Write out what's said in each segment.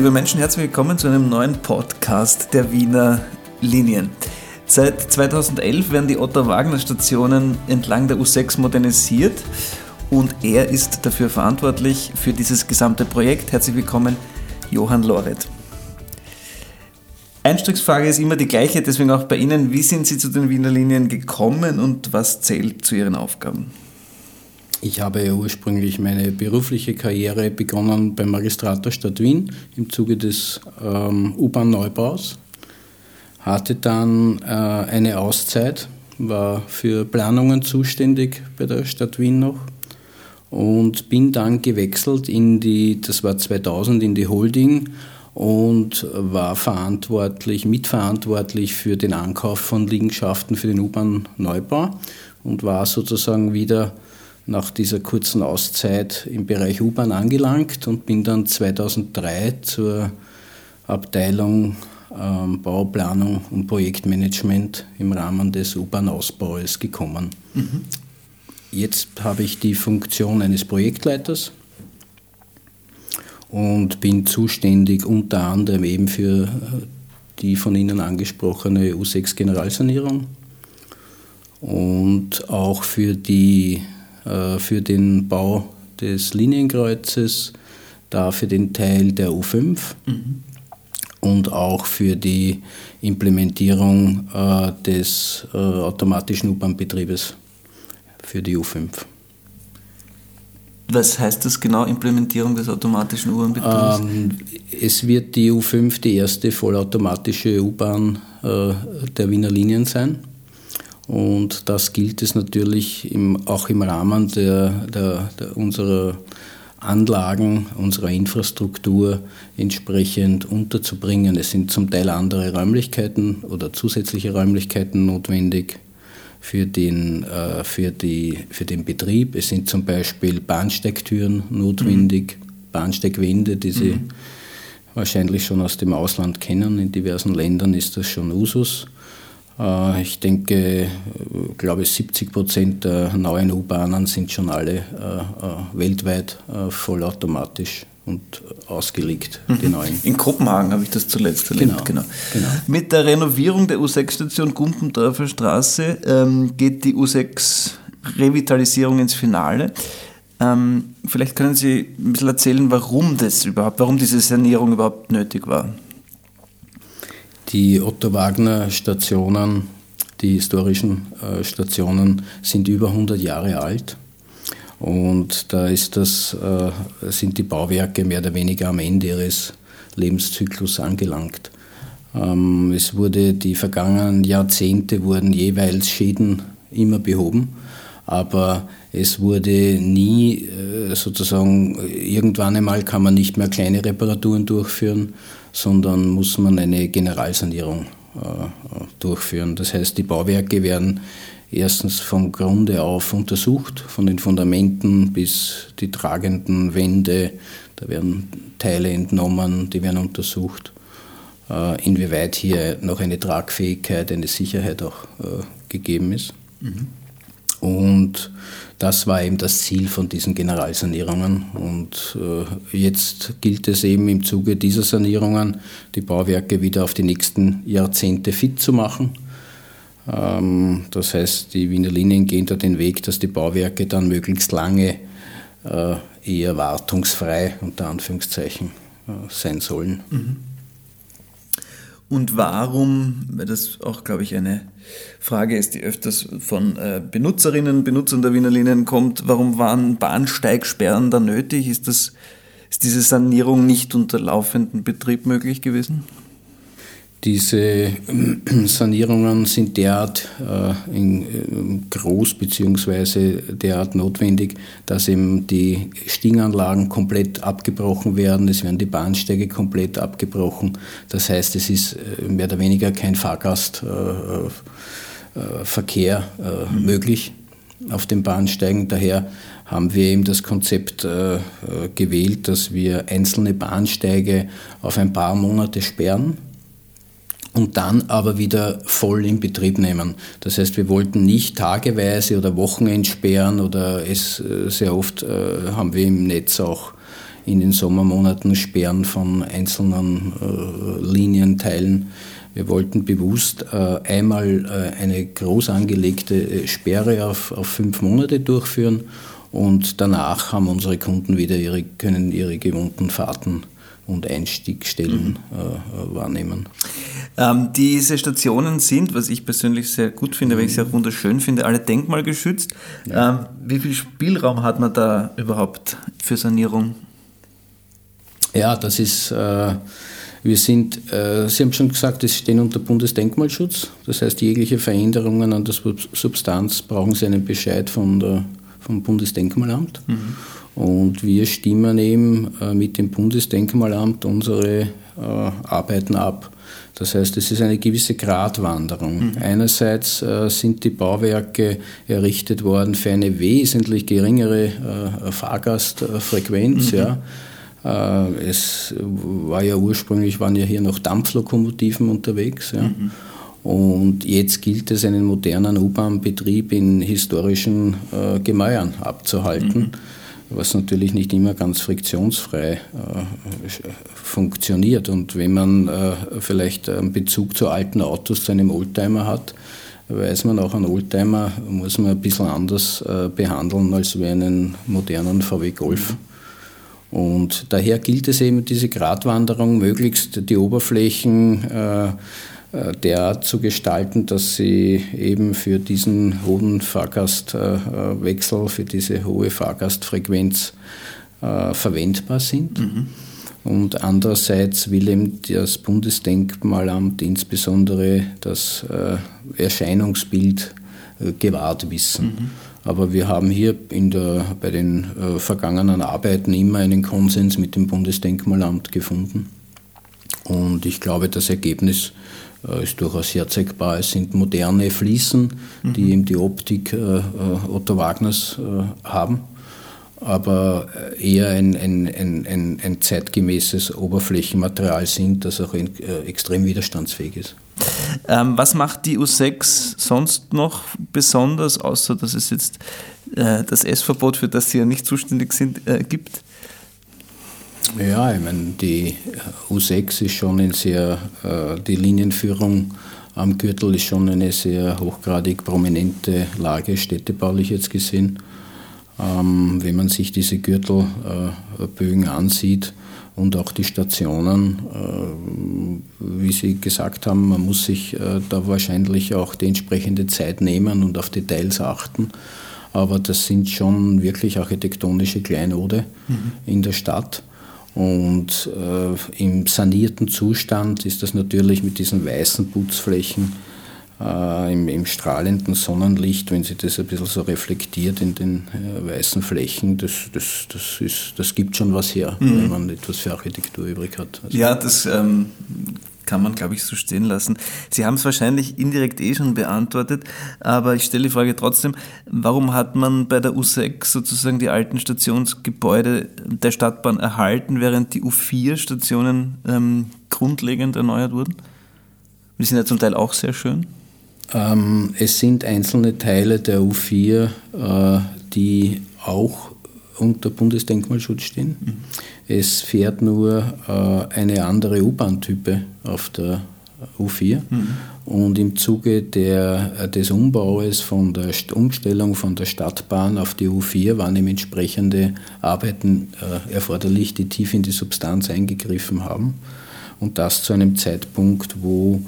Liebe Menschen, herzlich willkommen zu einem neuen Podcast der Wiener Linien. Seit 2011 werden die Otto-Wagner-Stationen entlang der U6 modernisiert und er ist dafür verantwortlich für dieses gesamte Projekt. Herzlich willkommen, Johann Loret. Einstiegsfrage ist immer die gleiche, deswegen auch bei Ihnen. Wie sind Sie zu den Wiener Linien gekommen und was zählt zu Ihren Aufgaben? Ich habe ja ursprünglich meine berufliche Karriere begonnen beim Magistrat der Stadt Wien im Zuge des ähm, U-Bahn-Neubaus. Hatte dann äh, eine Auszeit, war für Planungen zuständig bei der Stadt Wien noch und bin dann gewechselt in die, das war 2000, in die Holding und war verantwortlich, mitverantwortlich für den Ankauf von Liegenschaften für den U-Bahn-Neubau und war sozusagen wieder nach dieser kurzen Auszeit im Bereich U-Bahn angelangt und bin dann 2003 zur Abteilung ähm, Bauplanung und Projektmanagement im Rahmen des U-Bahn-Ausbaus gekommen. Mhm. Jetzt habe ich die Funktion eines Projektleiters und bin zuständig unter anderem eben für die von Ihnen angesprochene U6 Generalsanierung und auch für die äh, für den Bau des Linienkreuzes, da für den Teil der U5 mhm. und auch für die Implementierung äh, des äh, automatischen U-Bahn-Betriebes für die U5. Was heißt das genau, Implementierung des automatischen U-Bahn-Betriebes? Ähm, es wird die U5 die erste vollautomatische U-Bahn äh, der Wiener Linien sein. Und das gilt es natürlich im, auch im Rahmen der, der, der unserer Anlagen, unserer Infrastruktur entsprechend unterzubringen. Es sind zum Teil andere Räumlichkeiten oder zusätzliche Räumlichkeiten notwendig für den, äh, für, die, für den Betrieb. Es sind zum Beispiel Bahnsteigtüren notwendig, mhm. Bahnsteigwände, die Sie mhm. wahrscheinlich schon aus dem Ausland kennen. In diversen Ländern ist das schon Usus. Äh, ich denke, glaube 70 Prozent der neuen U-Bahnen sind schon alle äh, äh, weltweit vollautomatisch und ausgelegt, die mhm. neuen. In Kopenhagen habe ich das zuletzt erlebt. Genau, genau. genau. Mit der Renovierung der U6-Station Gumpendorfer Straße ähm, geht die U6-Revitalisierung ins Finale. Ähm, vielleicht können Sie ein bisschen erzählen, warum das überhaupt, warum diese Sanierung überhaupt nötig war. Die Otto-Wagner-Stationen, die historischen äh, Stationen, sind über 100 Jahre alt. Und da das, äh, sind die Bauwerke mehr oder weniger am Ende ihres Lebenszyklus angelangt. Ähm, es wurde die vergangenen Jahrzehnte wurden jeweils Schäden immer behoben, aber es wurde nie äh, sozusagen irgendwann einmal kann man nicht mehr kleine Reparaturen durchführen, sondern muss man eine Generalsanierung äh, durchführen. Das heißt, die Bauwerke werden erstens vom Grunde auf untersucht, von den Fundamenten bis die tragenden Wände. Da werden Teile entnommen, die werden untersucht, äh, inwieweit hier noch eine Tragfähigkeit, eine Sicherheit auch äh, gegeben ist. Mhm. Und das war eben das Ziel von diesen Generalsanierungen. Und äh, jetzt gilt es eben im Zuge dieser Sanierungen, die Bauwerke wieder auf die nächsten Jahrzehnte fit zu machen. Ähm, das heißt, die Wiener Linien gehen da den Weg, dass die Bauwerke dann möglichst lange äh, eher wartungsfrei unter Anführungszeichen äh, sein sollen. Mhm. Und warum, weil das auch, glaube ich, eine Frage ist, die öfters von äh, Benutzerinnen, Benutzern der Wiener Linien kommt, warum waren Bahnsteigsperren da nötig? Ist, das, ist diese Sanierung nicht unter laufendem Betrieb möglich gewesen? Diese äh, Sanierungen sind derart äh, äh, groß bzw. derart notwendig, dass eben die Stinganlagen komplett abgebrochen werden, es werden die Bahnsteige komplett abgebrochen. Das heißt, es ist mehr oder weniger kein Fahrgastverkehr möglich auf den Bahnsteigen. Daher haben wir eben das Konzept äh, gewählt, dass wir einzelne Bahnsteige auf ein paar Monate sperren und dann aber wieder voll in Betrieb nehmen. Das heißt, wir wollten nicht tageweise oder Wochenend sperren oder es äh, sehr oft äh, haben wir im Netz auch in den Sommermonaten Sperren von einzelnen äh, Linienteilen. Wir wollten bewusst äh, einmal äh, eine groß angelegte äh, Sperre auf, auf fünf Monate durchführen und danach haben unsere Kunden wieder ihre, können ihre gewohnten Fahrten und Einstiegstellen mhm. äh, wahrnehmen. Ähm, diese Stationen sind, was ich persönlich sehr gut finde, weil ich sie auch wunderschön finde, alle denkmalgeschützt. Ja. Ähm, wie viel Spielraum hat man da überhaupt für Sanierung? Ja, das ist, äh, wir sind, äh, Sie haben schon gesagt, es stehen unter Bundesdenkmalschutz. Das heißt, jegliche Veränderungen an der Substanz brauchen Sie einen Bescheid von der, vom Bundesdenkmalamt. Mhm. Und wir stimmen eben äh, mit dem Bundesdenkmalamt unsere äh, Arbeiten ab. Das heißt, es ist eine gewisse Gratwanderung. Mhm. Einerseits äh, sind die Bauwerke errichtet worden für eine wesentlich geringere Fahrgastfrequenz. Mhm. Ja. Es war ja ursprünglich, waren ja hier noch Dampflokomotiven unterwegs. Ja. Mhm. Und jetzt gilt es, einen modernen U-Bahn-Betrieb in historischen Gemäuern abzuhalten. Was natürlich nicht immer ganz friktionsfrei äh, funktioniert. Und wenn man äh, vielleicht einen Bezug zu alten Autos, zu einem Oldtimer hat, weiß man auch, einen Oldtimer muss man ein bisschen anders äh, behandeln als wie einen modernen VW Golf. Und daher gilt es eben, diese Gratwanderung möglichst die Oberflächen äh, derart zu gestalten, dass sie eben für diesen hohen Fahrgastwechsel, für diese hohe Fahrgastfrequenz äh, verwendbar sind. Mhm. Und andererseits will eben das Bundesdenkmalamt insbesondere das äh, Erscheinungsbild gewahrt wissen. Mhm. Aber wir haben hier in der, bei den vergangenen Arbeiten immer einen Konsens mit dem Bundesdenkmalamt gefunden. Und ich glaube, das Ergebnis äh, ist durchaus herzeigbar. Es sind moderne Fliesen, mhm. die eben die Optik äh, äh, Otto Wagners haben, aber eher ein, ein, ein, ein, zeitgemäßes Oberflächenmaterial sind, das auch extrem widerstandsfähig ist. Ähm, was macht die U6 sonst noch besonders, außer dass es jetzt äh, das S-Verbot, für das Sie ja nicht zuständig sind, äh, gibt? Ja, ich meine, die U6 ist schon ein sehr, äh, die Linienführung am Gürtel ist schon eine sehr hochgradig prominente Lage, städtebaulich jetzt gesehen. Ähm, wenn man sich diese Gürtelbögen äh, ansieht und auch die Stationen, äh, wie Sie gesagt haben, man muss sich äh, da wahrscheinlich auch die entsprechende Zeit nehmen und auf Details achten. Aber das sind schon wirklich architektonische Kleinode mhm. in der Stadt. Und äh, im sanierten Zustand ist das natürlich mit diesen weißen Putzflächen äh, im, im, strahlenden Sonnenlicht, wenn sie das ein bisschen so reflektiert in den äh, weißen Flächen, das, das, das, ist, das gibt schon was her, mhm. wenn man etwas für Architektur übrig hat. Also ja, das ähm, kann man, glaube ich, so stehen lassen. Sie haben es wahrscheinlich indirekt eh schon beantwortet, aber ich stelle die Frage trotzdem, warum hat man bei der U6 sozusagen die alten Stationsgebäude der Stadtbahn erhalten, während die U4-Stationen ähm, grundlegend erneuert wurden? Die sind ja zum Teil auch sehr schön. Ähm, es sind einzelne Teile der U4, äh, die auch unter Bundesdenkmalschutz stehen. Mhm. Es fährt nur äh, eine andere U-Bahn-Type auf der U4. Mhm. Und im Zuge der, äh, des Umbaues von der Umstellung von der Stadtbahn auf die U4 waren eben entsprechende Arbeiten äh, erforderlich, die tief in die Substanz eingegriffen haben. Und das zu einem Zeitpunkt, wo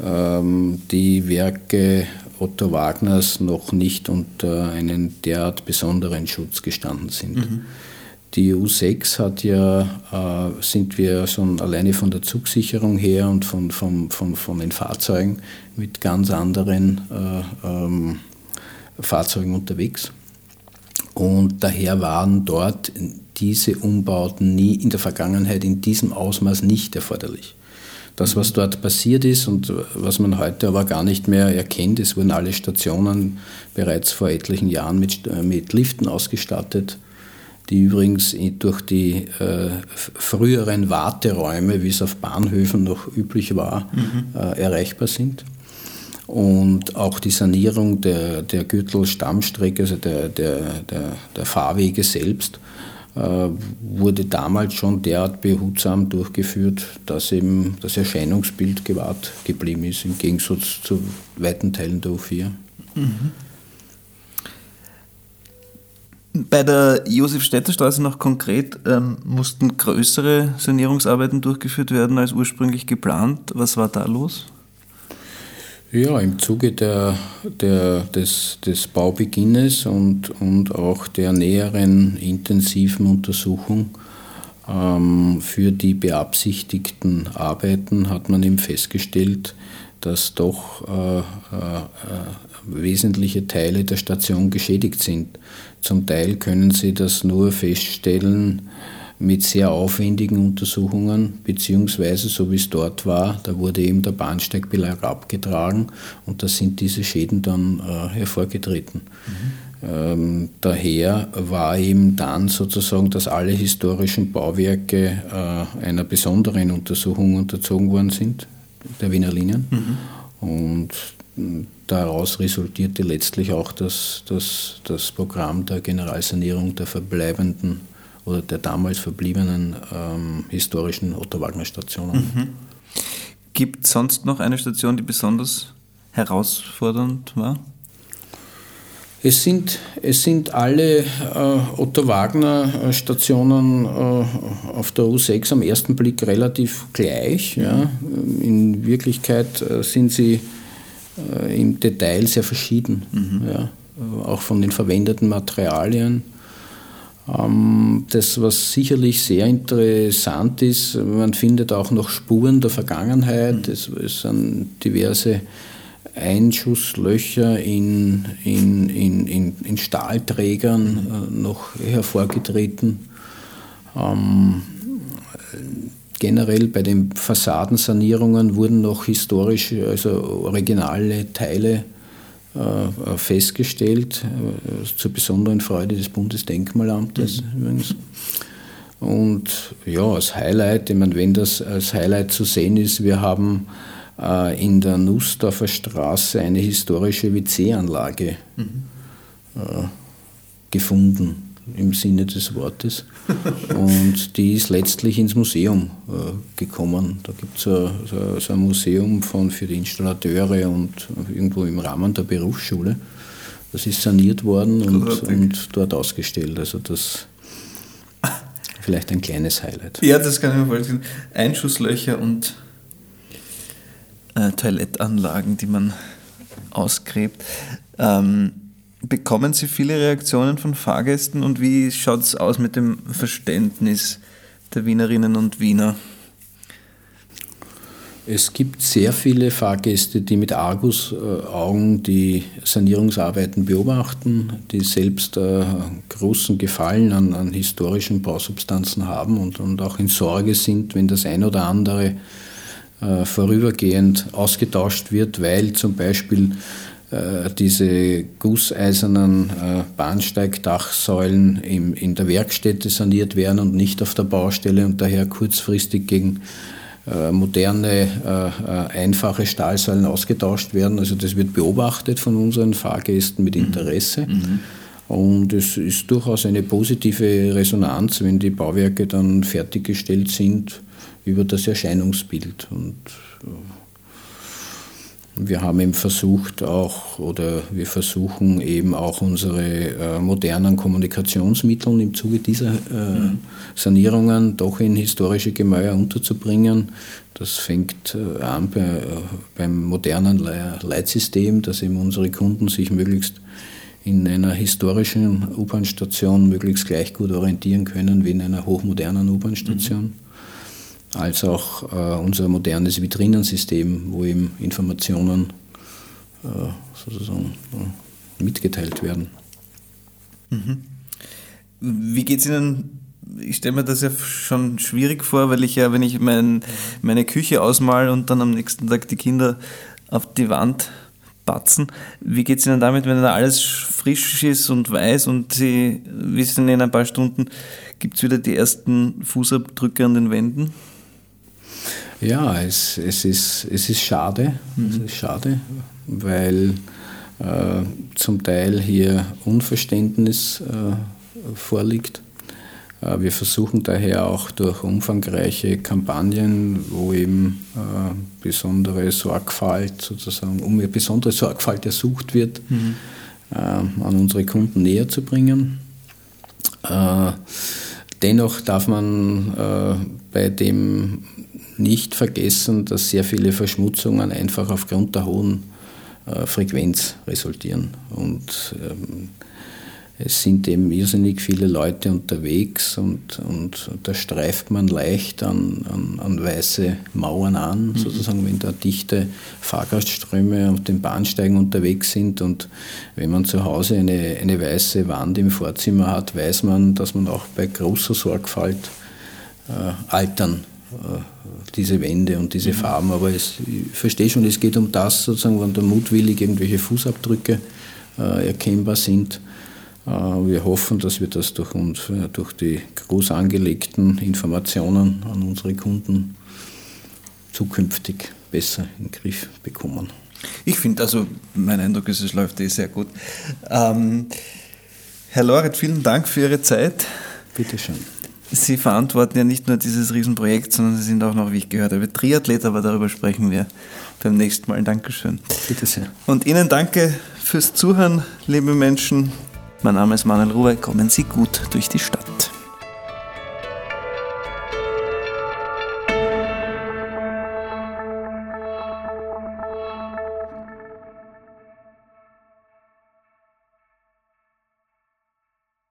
ähm, die Werke Otto Wagners noch nicht unter einen derart besonderen Schutz gestanden sind. Mhm. Die U6 hat ja, äh, sind wir schon alleine von der Zugsicherung her und von, von, von, von den Fahrzeugen mit ganz anderen äh, ähm, Fahrzeugen unterwegs. Und daher waren dort diese Umbauten nie in der Vergangenheit in diesem Ausmaß nicht erforderlich. Das, was dort passiert ist und was man heute aber gar nicht mehr erkennt, es wurden alle Stationen bereits vor etlichen Jahren mit, äh, mit Liften ausgestattet, die übrigens durch die äh, früheren Warteräume, wie es auf Bahnhöfen noch üblich war, mhm. äh, erreichbar sind. Und auch die Sanierung der, der Gürtel-Stammstrecke, also der, der, der, der Fahrwege selbst, äh, wurde damals schon derart behutsam durchgeführt, dass eben das Erscheinungsbild gewahrt geblieben ist, im Gegensatz zu weiten Teilen der U4. Mhm. Bei der Josef-Städter-Straße noch konkret ähm, mussten größere Sanierungsarbeiten durchgeführt werden als ursprünglich geplant. Was war da los? Ja, im Zuge der, der, des, des Baubeginnes und, und auch der näheren intensiven Untersuchung ähm, für die beabsichtigten Arbeiten hat man eben festgestellt, dass doch äh, äh, wesentliche Teile der Station geschädigt sind. Zum Teil können Sie das nur feststellen, mit sehr aufwendigen Untersuchungen, beziehungsweise so wie es dort war, da wurde eben der Bahnsteigbelag abgetragen und da sind diese Schäden dann äh, hervorgetreten. Mhm. Ähm, daher war eben dann sozusagen, dass alle historischen Bauwerke äh, einer besonderen Untersuchung unterzogen worden sind, der Wiener Linien. Mhm. Und daraus resultierte letztlich auch das, das, das Programm der Generalsanierung der verbleibenden oder der damals verbliebenen ähm, historischen Otto-Wagner-Stationen. Mhm. Gibt es sonst noch eine Station, die besonders herausfordernd war? Es sind, es sind alle äh, Otto-Wagner-Stationen äh, auf der U6 am ersten Blick relativ gleich. Ja. In Wirklichkeit äh, sind sie äh, im Detail sehr verschieden, mhm. ja. auch von den verwendeten Materialien. Ähm, das, was sicherlich sehr interessant ist, man findet auch noch Spuren der Vergangenheit. Es, sind diverse Einschusslöcher in, in, in, in, in Stahlträgern äh, noch hervorgetreten. Ähm, generell bei den Fassadensanierungen wurden noch historische, also originale Teile äh, festgestellt, äh, zur besonderen Freude des Bundesdenkmalamtes mhm. übrigens. Und ja, als Highlight, ich meine, wenn das als Highlight zu sehen ist, wir haben äh, in der Nussdorfer Straße eine historische WC-Anlage mhm. äh, gefunden im Sinne des Wortes. Und die ist letztlich ins Museum äh, gekommen. Da gibt es so, so, so, ein Museum von, für die Installateure und irgendwo im Rahmen der Berufsschule. Das ist saniert worden und, und dort ausgestellt. Also das vielleicht ein kleines Highlight. Ja, das kann ich mir vorstellen. Einschusslöcher und äh, Toilettanlagen, die man ausgräbt. Ähm, Bekommen Sie viele Reaktionen von Fahrgästen und wie schaut es aus mit dem Verständnis der Wienerinnen und Wiener? Es gibt sehr viele Fahrgäste, die mit Argusaugen die Sanierungsarbeiten beobachten, die selbst äh, großen Gefallen an, an, historischen Bausubstanzen haben und, und, auch in Sorge sind, wenn das ein oder andere äh, vorübergehend ausgetauscht wird, weil zum Beispiel diese gusseisernen äh, Bahnsteigdachsäulen in der Werkstätte saniert werden und nicht auf der Baustelle und daher kurzfristig gegen äh, moderne, einfache Stahlsäulen ausgetauscht werden. Also das wird beobachtet von unseren Fahrgästen mit mhm. Interesse. Mhm. Und es ist durchaus eine positive Resonanz, wenn die Bauwerke dann fertiggestellt sind über das Erscheinungsbild. Und wir haben eben versucht auch oder wir versuchen eben auch unsere äh, modernen Kommunikationsmittel im Zuge dieser äh, mhm. Sanierungen doch in historische Gemäuer unterzubringen. Das fängt äh, an bei, äh, beim modernen Le Leitsystem, dass eben unsere Kunden sich möglichst in einer historischen U-Bahn-Station möglichst gleich gut orientieren können wie in einer hochmodernen U-Bahn-Station. Mhm als auch äh, unser modernes Vitrinensystem, wo eben Informationen äh, sozusagen äh, mitgeteilt werden. Mhm. Wie geht es Ihnen? Ich stelle mir das ja schon schwierig vor, weil ich ja, wenn ich mein, meine Küche ausmal und dann am nächsten Tag die Kinder auf die Wand batzen, wie geht es Ihnen damit, wenn da alles frisch ist und weiß und Sie wissen, in ein paar Stunden gibt es wieder die ersten Fußabdrücke an den Wänden? Ja, es, es, ist, es ist schade. Mhm. Es ist schade, weil äh, zum Teil hier Unverständnis äh, vorliegt. Äh, wir versuchen daher auch durch umfangreiche Kampagnen, wo eben äh, besondere Sorgfalt sozusagen, um besondere Sorgfalt ersucht wird, mhm. äh, an unsere Kunden näher zu bringen. Äh, dennoch darf man bei dem nicht vergessen, dass sehr viele Verschmutzungen einfach aufgrund der hohen äh, Frequenz resultieren. Und ähm, es sind eben irrsinnig viele Leute unterwegs und, und da streift man leicht an, an, an weiße Mauern an, mhm. sozusagen, wenn da dichte Fahrgastströme auf den Bahnsteigen unterwegs sind. Und wenn man zu Hause eine, eine weiße Wand im Vorzimmer hat, weiß man, dass man auch bei großer Sorgfalt äh, altern diese Wände und diese mhm. Farben. Aber es, ich verstehe schon, es geht um das, sozusagen, wenn da mutwillig irgendwelche Fußabdrücke äh, erkennbar sind äh, wir hoffen, dass wir das durch, uns, äh, durch die groß angelegten Informationen an unsere Kunden zukünftig besser in den Griff bekommen. Ich finde, also mein Eindruck ist, es läuft eh sehr gut. Ähm, Herr Loret, vielen Dank für Ihre Zeit. Bitte schön. Sie verantworten ja nicht nur dieses Riesenprojekt, sondern Sie sind auch noch, wie ich gehört habe, Triathlet, aber darüber sprechen wir beim nächsten Mal. Dankeschön. Bitte sehr. Und Ihnen danke fürs Zuhören, liebe Menschen. Mein Name ist Manuel Ruwe. Kommen Sie gut durch die Stadt.